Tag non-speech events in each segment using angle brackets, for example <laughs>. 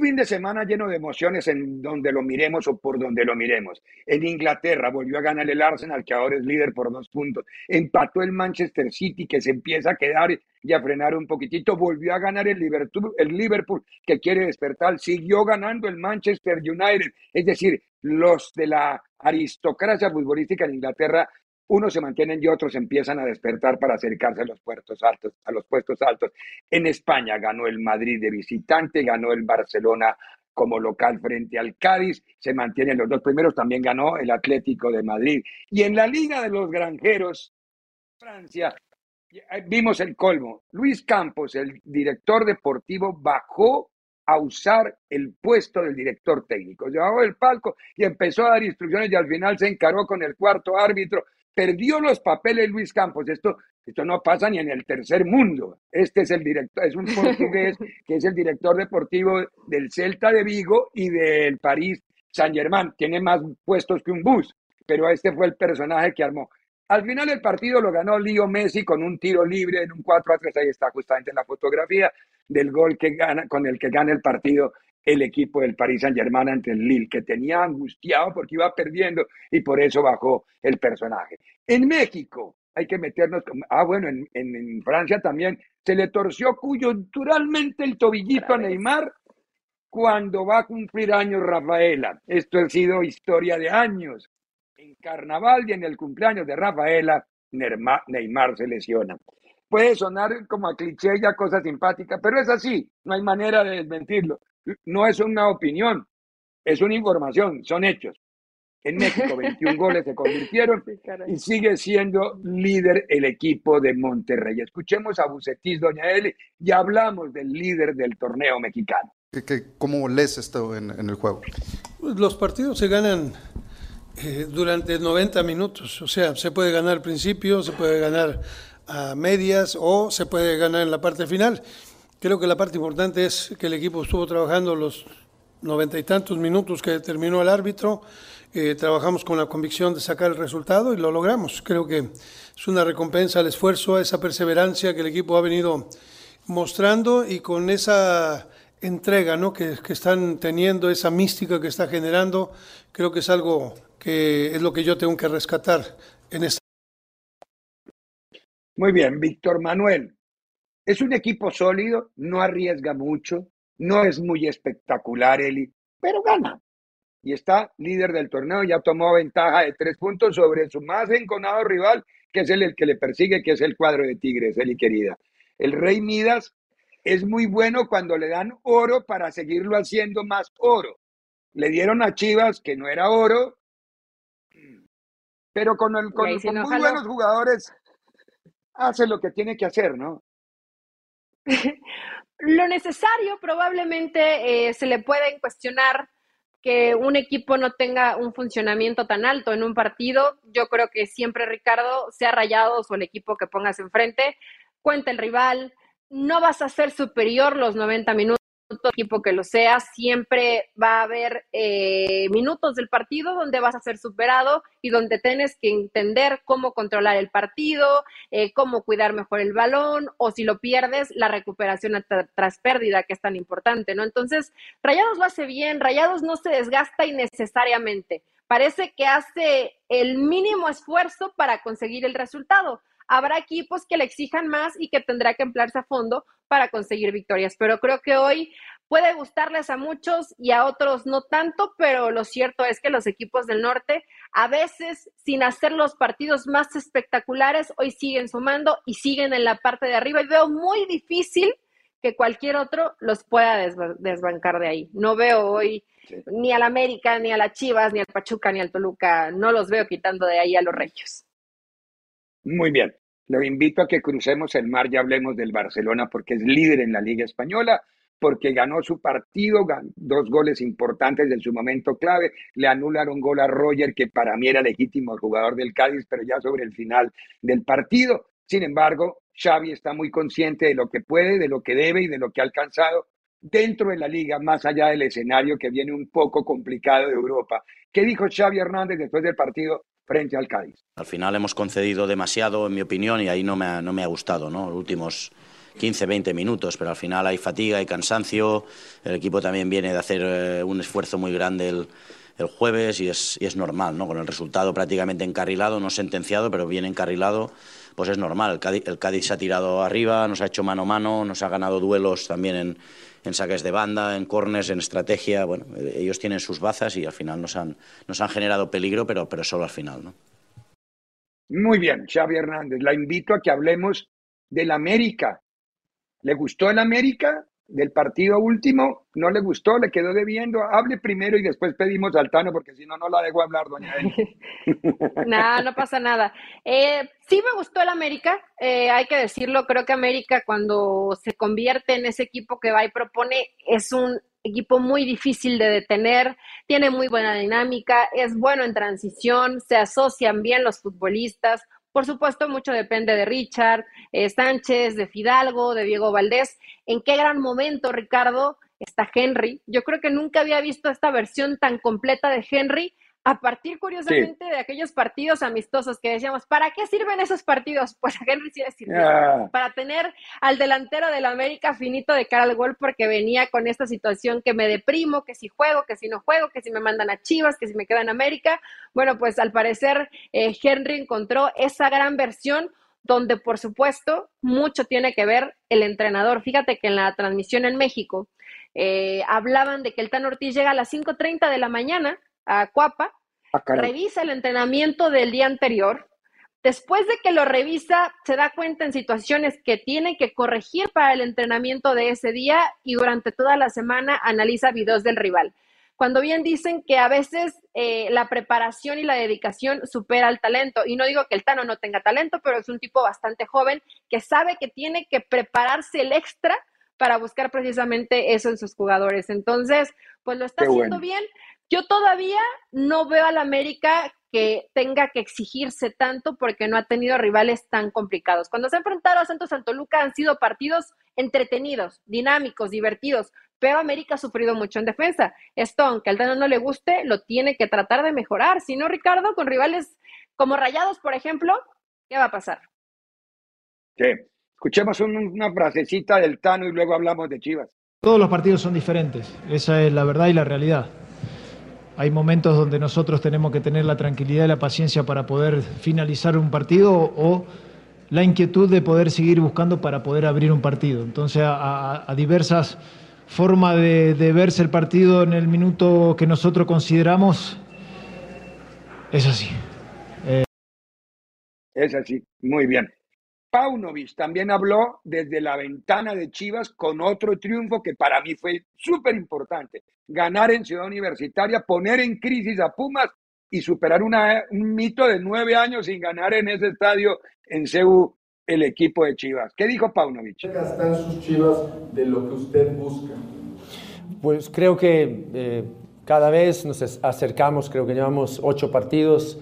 Fin de semana lleno de emociones en donde lo miremos o por donde lo miremos. En Inglaterra volvió a ganar el Arsenal, que ahora es líder por dos puntos. Empató el Manchester City, que se empieza a quedar y a frenar un poquitito. Volvió a ganar el Liverpool, el Liverpool, que quiere despertar. Siguió ganando el Manchester United. Es decir, los de la aristocracia futbolística en Inglaterra unos se mantienen y otros empiezan a despertar para acercarse a los puestos altos, a los puestos altos. En España ganó el Madrid de visitante, ganó el Barcelona como local frente al Cádiz, se mantienen los dos primeros, también ganó el Atlético de Madrid. Y en la Liga de los Granjeros, Francia, vimos el colmo. Luis Campos, el director deportivo, bajó a usar el puesto del director técnico. Llevaba el palco y empezó a dar instrucciones y al final se encaró con el cuarto árbitro perdió los papeles Luis Campos. Esto, esto no pasa ni en el tercer mundo. Este es el director, es un <laughs> portugués que es el director deportivo del Celta de Vigo y del París Saint Germain. Tiene más puestos que un bus, pero este fue el personaje que armó. Al final el partido lo ganó Leo Messi con un tiro libre en un 4 a 3. Ahí está justamente en la fotografía del gol que gana, con el que gana el partido el equipo del Paris Saint-Germain ante el Lille, que tenía angustiado porque iba perdiendo y por eso bajó el personaje. En México, hay que meternos, ah, bueno, en, en, Francia también, se le torció coyunturalmente el tobillito a Neymar cuando va a cumplir años Rafaela. Esto ha sido historia de años. En carnaval y en el cumpleaños de Rafaela, Neymar se lesiona. Puede sonar como a cliché y a cosa simpática, pero es así, no hay manera de desmentirlo no es una opinión, es una información, son hechos. En México 21 <laughs> goles se convirtieron y sigue siendo líder el equipo de Monterrey. Escuchemos a Bucetis, doña Eli, y hablamos del líder del torneo mexicano. ¿Cómo lees esto en, el juego? Pues los partidos se ganan eh, durante 90 minutos, o sea, se puede ganar al principio, se puede ganar a medias o se puede ganar en la parte final. Creo que la parte importante es que el equipo estuvo trabajando los noventa y tantos minutos que terminó el árbitro. Eh, trabajamos con la convicción de sacar el resultado y lo logramos. Creo que es una recompensa al esfuerzo, a esa perseverancia que el equipo ha venido mostrando y con esa entrega ¿no? que, que están teniendo, esa mística que está generando, creo que es algo que es lo que yo tengo que rescatar en esta. Muy bien, Víctor Manuel. Es un equipo sólido, no arriesga mucho, no es muy espectacular, Eli, pero gana. Y está líder del torneo, ya tomó ventaja de tres puntos sobre su más enconado rival, que es el, el que le persigue, que es el cuadro de Tigres, Eli querida. El Rey Midas es muy bueno cuando le dan oro para seguirlo haciendo más oro. Le dieron a Chivas, que no era oro, pero con, el, con, con muy buenos jugadores hace lo que tiene que hacer, ¿no? Lo necesario probablemente eh, se le puede cuestionar que un equipo no tenga un funcionamiento tan alto en un partido. Yo creo que siempre, Ricardo, sea Rayados o el equipo que pongas enfrente, cuenta el rival, no vas a ser superior los 90 minutos equipo que lo sea, siempre va a haber eh, minutos del partido donde vas a ser superado y donde tienes que entender cómo controlar el partido, eh, cómo cuidar mejor el balón o si lo pierdes, la recuperación tras pérdida que es tan importante, ¿no? Entonces, Rayados lo hace bien, Rayados no se desgasta innecesariamente, parece que hace el mínimo esfuerzo para conseguir el resultado. Habrá equipos que le exijan más y que tendrá que emplearse a fondo para conseguir victorias, pero creo que hoy puede gustarles a muchos y a otros no tanto, pero lo cierto es que los equipos del norte, a veces sin hacer los partidos más espectaculares, hoy siguen sumando y siguen en la parte de arriba y veo muy difícil que cualquier otro los pueda desbancar de ahí. No veo hoy ni al América, ni a las Chivas, ni al Pachuca, ni al Toluca, no los veo quitando de ahí a los Reyes. Muy bien. Lo invito a que crucemos el mar y hablemos del Barcelona porque es líder en la Liga Española, porque ganó su partido, dos goles importantes en su momento clave, le anularon gol a Roger, que para mí era legítimo jugador del Cádiz, pero ya sobre el final del partido. Sin embargo, Xavi está muy consciente de lo que puede, de lo que debe y de lo que ha alcanzado dentro de la liga, más allá del escenario que viene un poco complicado de Europa. ¿Qué dijo Xavi Hernández después del partido frente al Cádiz? Al final hemos concedido demasiado, en mi opinión, y ahí no me ha, no me ha gustado, ¿no? Los últimos 15, 20 minutos, pero al final hay fatiga, hay cansancio, el equipo también viene de hacer eh, un esfuerzo muy grande el, el jueves y es, y es normal, ¿no? Con el resultado prácticamente encarrilado, no sentenciado, pero bien encarrilado, pues es normal. El Cádiz, se ha tirado arriba, nos ha hecho mano a mano, nos ha ganado duelos también en, en saques de banda, en corners, en estrategia. Bueno, ellos tienen sus bazas y al final nos han, nos han generado peligro, pero, pero solo al final, ¿no? Muy bien, Xavi Hernández. La invito a que hablemos del América. ¿Le gustó el América del partido último? ¿No le gustó? ¿Le quedó debiendo? Hable primero y después pedimos al Tano porque si no, no la dejo hablar, doña <laughs> no, no pasa nada. Eh, sí me gustó el América, eh, hay que decirlo. Creo que América cuando se convierte en ese equipo que va y propone es un equipo muy difícil de detener, tiene muy buena dinámica, es bueno en transición, se asocian bien los futbolistas. Por supuesto, mucho depende de Richard, eh, Sánchez, de Fidalgo, de Diego Valdés. ¿En qué gran momento, Ricardo, está Henry? Yo creo que nunca había visto esta versión tan completa de Henry a partir, curiosamente, sí. de aquellos partidos amistosos que decíamos, ¿para qué sirven esos partidos? <laughs> Pues a Henry sí le sirvió. Yeah. Para tener al delantero del América finito de cara al gol, porque venía con esta situación que me deprimo, que si juego, que si no juego, que si me mandan a Chivas, que si me quedo en América. Bueno, pues al parecer eh, Henry encontró esa gran versión donde, por supuesto, mucho tiene que ver el entrenador. Fíjate que en la transmisión en México eh, hablaban de que el Tan Ortiz llega a las 5.30 de la mañana a Cuapa, ah, revisa el entrenamiento del día anterior, después de que lo revisa, se da cuenta en situaciones que tiene que corregir para el entrenamiento de ese día y durante toda la semana analiza videos del rival. Cuando bien dicen que a veces eh, la preparación y la dedicación supera el talento, y no digo que el Tano no tenga talento, pero es un tipo bastante joven que sabe que tiene que prepararse el extra para buscar precisamente eso en sus jugadores. Entonces, pues lo está Qué haciendo bueno. bien. Yo todavía no veo al América que tenga que exigirse tanto porque no ha tenido rivales tan complicados. Cuando se ha enfrentado a Santos Toluca han sido partidos entretenidos, dinámicos, divertidos, pero América ha sufrido mucho en defensa. Esto, aunque al Dano no le guste, lo tiene que tratar de mejorar. Si no, Ricardo, con rivales como Rayados, por ejemplo, ¿qué va a pasar? Sí. Escuchemos un, una frasecita del Tano y luego hablamos de Chivas. Todos los partidos son diferentes, esa es la verdad y la realidad. Hay momentos donde nosotros tenemos que tener la tranquilidad y la paciencia para poder finalizar un partido o la inquietud de poder seguir buscando para poder abrir un partido. Entonces, a, diversas formas de, verse el partido en el minuto que nosotros consideramos, es así. Es así, muy bien. Paunovic también habló desde la ventana de Chivas con otro triunfo que para mí fue súper importante. Ganar en Ciudad Universitaria, poner en crisis a Pumas y superar una, un mito de nueve años sin ganar en ese estadio en CEU el equipo de Chivas. ¿Qué dijo Paunovic? ¿Qué están sus Chivas de lo que usted busca? Pues creo que eh, cada vez nos acercamos, creo que llevamos ocho partidos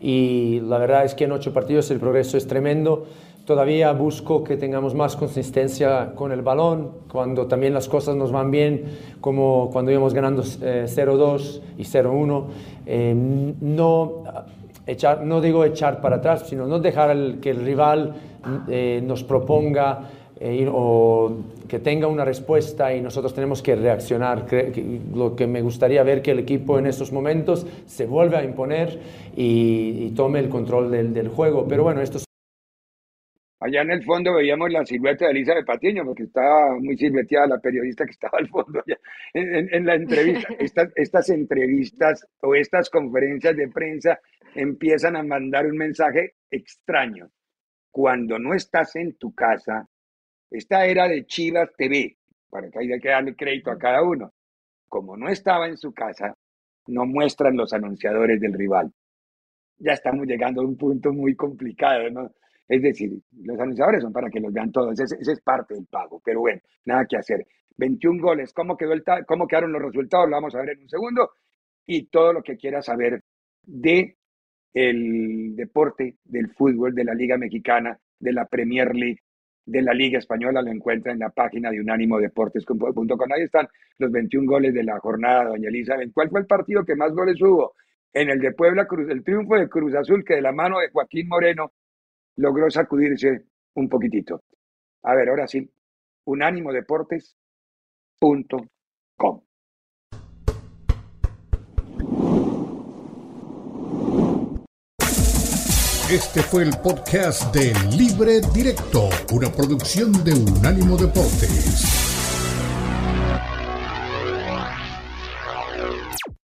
y la verdad es que en ocho partidos el progreso es tremendo. Todavía busco que tengamos más consistencia con el balón, cuando también las cosas nos van bien, como cuando íbamos ganando eh, 0-2 y 0-1. Eh, no, echar, no digo echar para atrás, sino no dejar que el rival eh, nos proponga eh, o que tenga una respuesta y nosotros tenemos que reaccionar. Lo que me gustaría ver que el equipo en estos momentos se vuelva a imponer y, tome el control del, del juego. Pero bueno, esto Allá en el fondo veíamos la silueta de Elizabeth Patiño, porque estaba muy silueteada la periodista que estaba al fondo allá en, en, en la entrevista. <laughs> Estas, estas entrevistas o estas conferencias de prensa empiezan a mandar un mensaje extraño. Cuando no estás en tu casa, esta era de Chivas TV, para que haya que darle crédito a cada uno. Como no estaba en su casa, no muestran los anunciadores del rival. Ya estamos llegando a un punto muy complicado, ¿no? Es decir, los anunciadores son para que los vean todos, ese, es parte del pago, pero bueno, nada que hacer. 21 goles, ¿cómo, quedó el ¿cómo quedaron los resultados? Lo vamos a ver en un segundo. Y todo lo que quieras saber de el deporte, del fútbol, de la Liga Mexicana, de la Premier League, de la Liga Española, lo encuentra en la página de unánimodeportes.com. Ahí están los 21 goles de la jornada, doña Elizabeth. ¿Cuál fue el partido que más goles hubo? En el de Puebla, Cruz el triunfo de Cruz Azul, que de la mano de Joaquín Moreno logró sacudirse un poquitito. A ver, ahora sí, unánimodeportes.com. Este fue el podcast de Libre Directo, una producción de Unánimo Deportes.